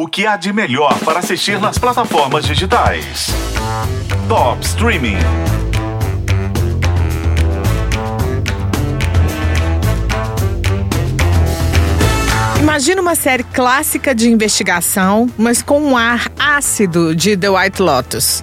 O que há de melhor para assistir nas plataformas digitais? Top Streaming. Imagina uma série clássica de investigação, mas com um ar ácido de The White Lotus.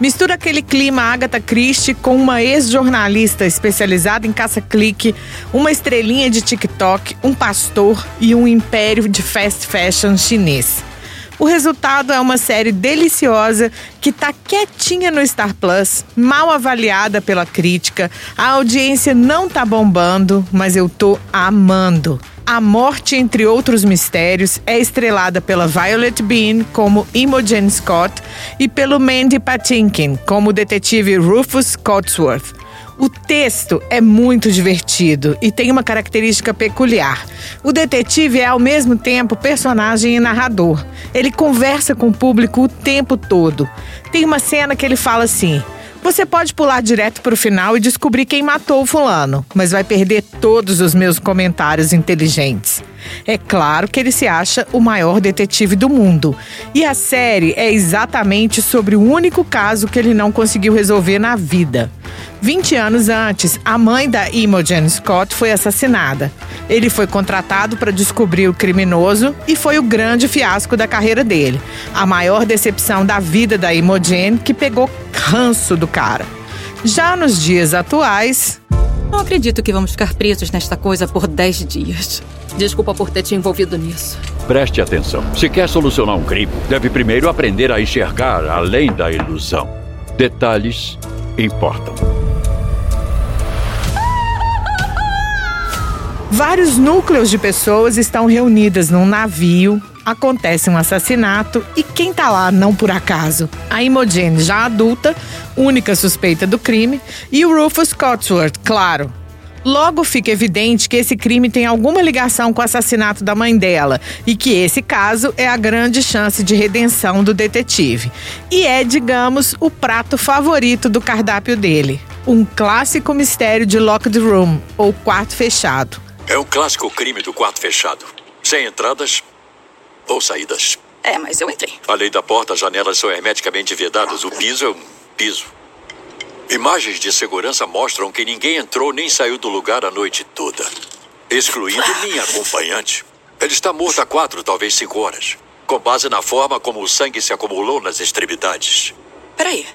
Mistura aquele clima Agatha Christie com uma ex-jornalista especializada em caça-clique, uma estrelinha de TikTok, um pastor e um império de fast fashion chinês. O resultado é uma série deliciosa que tá quietinha no Star Plus, mal avaliada pela crítica. A audiência não tá bombando, mas eu tô amando. A Morte, entre outros mistérios, é estrelada pela Violet Bean como Imogen Scott e pelo Mandy Patinkin como o detetive Rufus Cotsworth. O texto é muito divertido e tem uma característica peculiar. O detetive é ao mesmo tempo personagem e narrador. Ele conversa com o público o tempo todo. Tem uma cena que ele fala assim: você pode pular direto para o final e descobrir quem matou o fulano, mas vai perder todos os meus comentários inteligentes. É claro que ele se acha o maior detetive do mundo. E a série é exatamente sobre o único caso que ele não conseguiu resolver na vida. 20 anos antes, a mãe da Imogen Scott foi assassinada. Ele foi contratado para descobrir o criminoso e foi o grande fiasco da carreira dele. A maior decepção da vida da Imogen, que pegou ranço do cara. Já nos dias atuais. Não acredito que vamos ficar presos nesta coisa por 10 dias. Desculpa por ter te envolvido nisso. Preste atenção. Se quer solucionar um crime, deve primeiro aprender a enxergar além da ilusão. Detalhes importam. Vários núcleos de pessoas estão reunidas num navio. Acontece um assassinato e quem tá lá não por acaso? A Imogen, já adulta, única suspeita do crime, e o Rufus Cotsworth, claro. Logo fica evidente que esse crime tem alguma ligação com o assassinato da mãe dela e que esse caso é a grande chance de redenção do detetive. E é, digamos, o prato favorito do cardápio dele. Um clássico mistério de locked room, ou quarto fechado. É um clássico crime do quarto fechado. Sem entradas ou saídas. É, mas eu entrei. Além da porta, as janelas são hermeticamente vedadas. O piso é um piso. Imagens de segurança mostram que ninguém entrou nem saiu do lugar a noite toda. Excluindo minha acompanhante. Ele está morto há quatro, talvez cinco horas. Com base na forma como o sangue se acumulou nas extremidades. Peraí.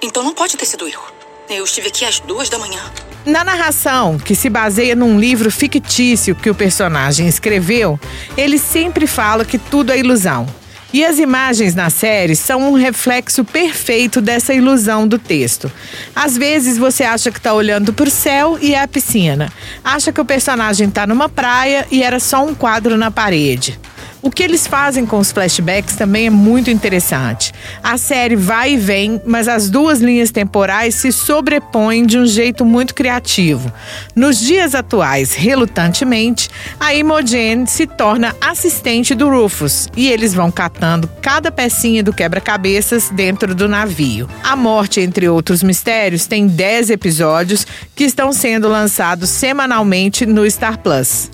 Então não pode ter sido eu. Eu estive aqui às duas da manhã. Na narração, que se baseia num livro fictício que o personagem escreveu, ele sempre fala que tudo é ilusão. E as imagens na série são um reflexo perfeito dessa ilusão do texto. Às vezes você acha que está olhando para o céu e é a piscina. Acha que o personagem está numa praia e era só um quadro na parede. O que eles fazem com os flashbacks também é muito interessante. A série vai e vem, mas as duas linhas temporais se sobrepõem de um jeito muito criativo. Nos dias atuais, relutantemente, a Imogen se torna assistente do Rufus e eles vão catando cada pecinha do quebra-cabeças dentro do navio. A Morte, entre outros mistérios, tem 10 episódios que estão sendo lançados semanalmente no Star Plus.